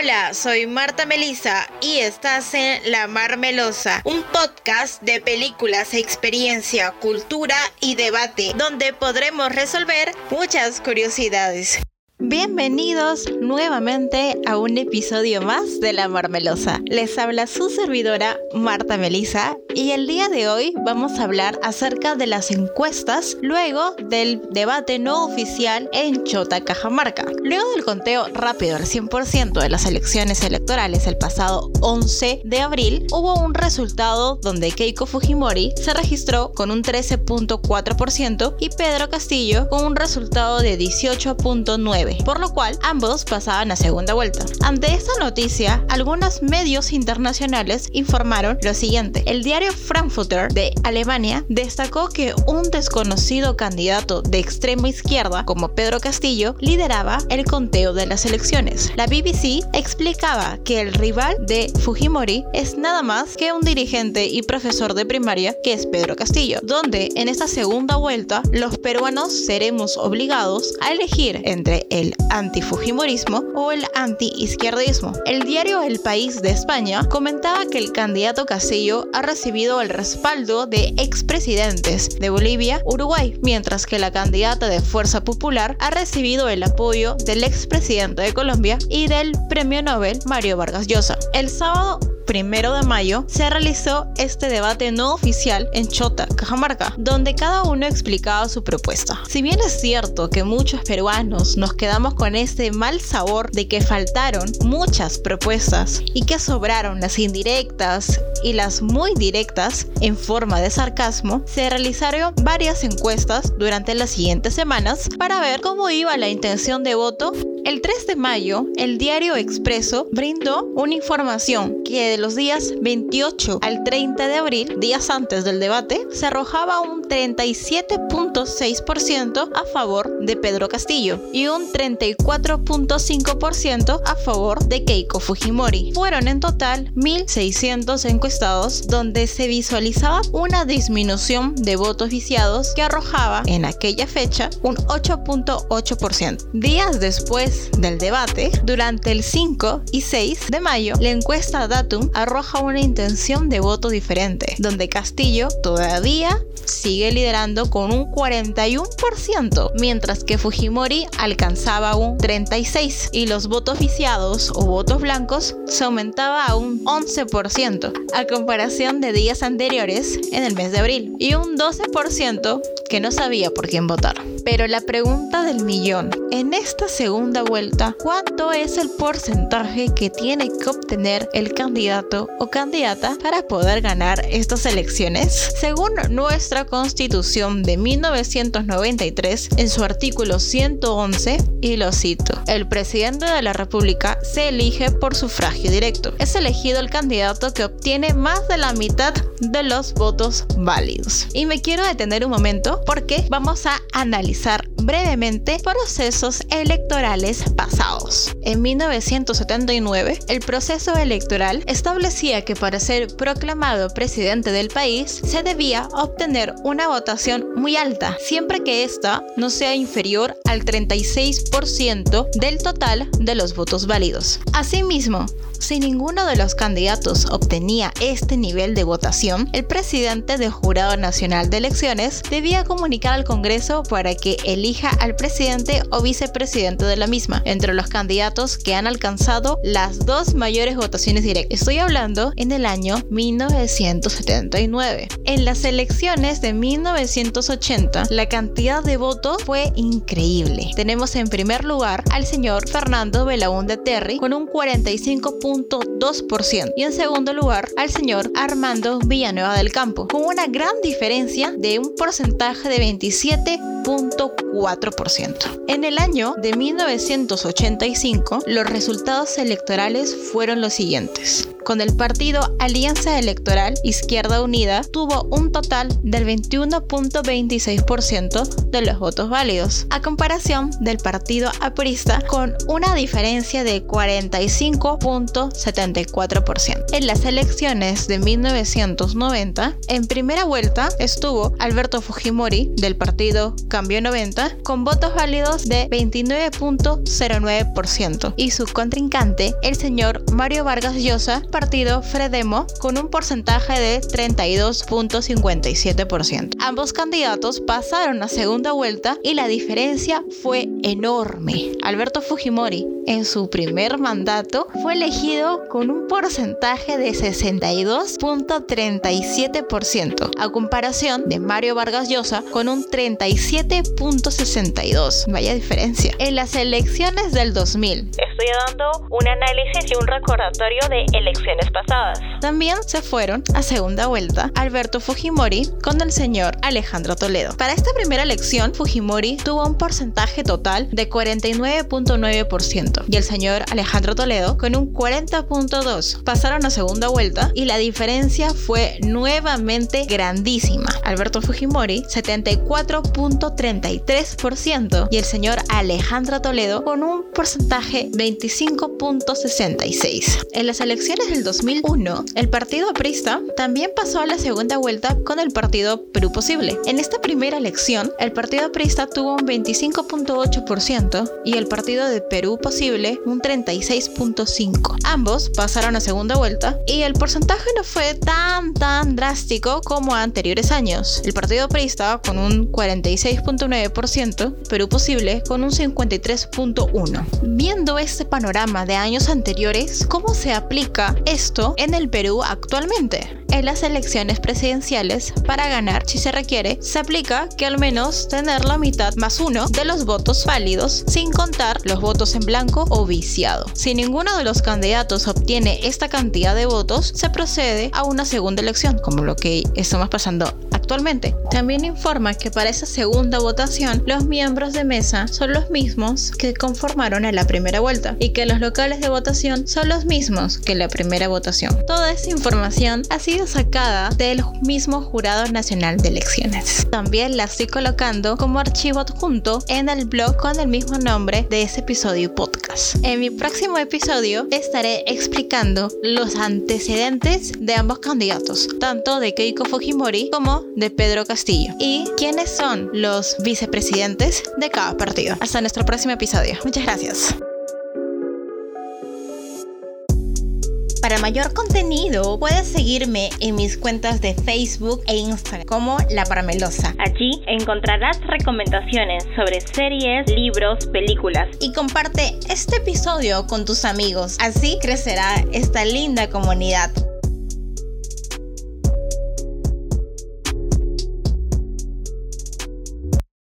Hola, soy Marta Melisa y estás en La Marmelosa, un podcast de películas, experiencia, cultura y debate, donde podremos resolver muchas curiosidades. Bienvenidos nuevamente a un episodio más de La Marmelosa. Les habla su servidora Marta Melisa y el día de hoy vamos a hablar acerca de las encuestas luego del debate no oficial en Chota, Cajamarca. Luego del conteo rápido al 100% de las elecciones electorales el pasado 11 de abril, hubo un resultado donde Keiko Fujimori se registró con un 13.4% y Pedro Castillo con un resultado de 18.9% por lo cual ambos pasaban a segunda vuelta. Ante esta noticia, algunos medios internacionales informaron lo siguiente. El diario Frankfurter de Alemania destacó que un desconocido candidato de extrema izquierda como Pedro Castillo lideraba el conteo de las elecciones. La BBC explicaba que el rival de Fujimori es nada más que un dirigente y profesor de primaria que es Pedro Castillo, donde en esta segunda vuelta los peruanos seremos obligados a elegir entre el antifujimorismo o el anti-izquierdismo. El diario El País de España comentaba que el candidato Castillo ha recibido el respaldo de expresidentes de Bolivia, Uruguay, mientras que la candidata de Fuerza Popular ha recibido el apoyo del expresidente de Colombia y del premio Nobel Mario Vargas Llosa. El sábado primero de mayo, se realizó este debate no oficial en Chota, Cajamarca, donde cada uno explicaba su propuesta. Si bien es cierto que muchos peruanos nos quedamos con este mal sabor de que faltaron muchas propuestas y que sobraron las indirectas y las muy directas en forma de sarcasmo, se realizaron varias encuestas durante las siguientes semanas para ver cómo iba la intención de voto el 3 de mayo, el diario Expreso brindó una información que de los días 28 al 30 de abril, días antes del debate, se arrojaba un 37.6% a favor de Pedro Castillo y un 34.5% a favor de Keiko Fujimori. Fueron en total 1.600 encuestados donde se visualizaba una disminución de votos viciados que arrojaba en aquella fecha un 8.8%. Días después del debate, durante el 5 y 6 de mayo, la encuesta Datum arroja una intención de voto diferente, donde Castillo todavía sigue liderando con un 41%, mientras que Fujimori alcanzaba un 36% y los votos viciados o votos blancos se aumentaba a un 11%, a comparación de días anteriores en el mes de abril, y un 12% que no sabía por quién votar. Pero la pregunta del millón, en esta segunda vuelta, ¿cuánto es el porcentaje que tiene que obtener el candidato o candidata para poder ganar estas elecciones? Según nuestra constitución de 1993, en su artículo 111, y lo cito, el presidente de la República se elige por sufragio directo. Es elegido el candidato que obtiene más de la mitad de los votos válidos. Y me quiero detener un momento porque vamos a analizar brevemente procesos electorales pasados. En 1979, el proceso electoral establecía que para ser proclamado presidente del país se debía obtener una votación muy alta, siempre que ésta no sea inferior al 36% del total de los votos válidos. Asimismo, si ninguno de los candidatos obtenía este nivel de votación, el presidente del Jurado Nacional de Elecciones debía comunicar al Congreso para que elija al presidente o vicepresidente de la misma, entre los candidatos que han alcanzado las dos mayores votaciones directas. Estoy hablando en el año 1979. En las elecciones de 1980, la cantidad de votos fue increíble. Tenemos en primer lugar al señor Fernando Belaúnde Terry con un 45 y en segundo lugar al señor Armando Villanueva del Campo, con una gran diferencia de un porcentaje de 27.4%. En el año de 1985, los resultados electorales fueron los siguientes con el partido Alianza Electoral Izquierda Unida tuvo un total del 21.26% de los votos válidos, a comparación del partido aprista con una diferencia de 45.74%. En las elecciones de 1990, en primera vuelta estuvo Alberto Fujimori del partido 90 con votos válidos de 29.09% y su contrincante, el señor Mario Vargas Llosa, partido Fredemo, con un porcentaje de 32.57%. Ambos candidatos pasaron a segunda vuelta y la diferencia fue enorme. Alberto Fujimori, en su primer mandato, fue elegido con un porcentaje de 62.37%, a comparación de Mario Vargas Llosa con un 37.62%. Vaya diferencia. En las elecciones del 2000, estoy dando un análisis y un recordatorio de elecciones pasadas. También se fueron a segunda vuelta Alberto Fujimori con el señor Alejandro Toledo. Para esta primera elección, Fujimori tuvo un porcentaje total de 49.9% y el señor Alejandro Toledo con un 40.2%. Pasaron a segunda vuelta y la diferencia fue nuevamente grandísima. Alberto Fujimori 74.33% y el señor Alejandro Toledo con un porcentaje 25.66%. En las elecciones del 2001, el partido aprista también pasó a la segunda vuelta con el partido Perú Posible. En esta primera elección, el partido aprista tuvo un 25.8% y el partido de Perú Posible un 36.5%. Ambos pasaron a segunda vuelta y el porcentaje no fue tan tan drástico como anteriores años. El partido aprista con un 46.9%, Perú Posible con un 53.1%. Viendo este panorama de años anteriores, ¿cómo se aplica esto en el Perú actualmente? En las elecciones presidenciales, para ganar, si se requiere, se aplica que al menos tener la mitad más uno de los votos válidos, sin contar los votos en blanco o viciado. Si ninguno de los candidatos obtiene esta cantidad de votos, se procede a una segunda elección, como lo que estamos pasando actualmente. También informa que para esa segunda votación, los miembros de mesa son los mismos que conformaron en la primera vuelta y que los locales de votación son los mismos que la primera votación. Toda esa información ha sido sacada del mismo Jurado Nacional de Elecciones. También la estoy colocando como archivo adjunto en el blog con el mismo nombre de ese episodio podcast. En mi próximo episodio estaré explicando los antecedentes de ambos candidatos, tanto de Keiko Fujimori como de Pedro Castillo, y quiénes son los vicepresidentes de cada partido. Hasta nuestro próximo episodio. Muchas gracias. Para mayor contenido, puedes seguirme en mis cuentas de Facebook e Instagram como La Paramelosa. Allí encontrarás recomendaciones sobre series, libros, películas. Y comparte este episodio con tus amigos. Así crecerá esta linda comunidad.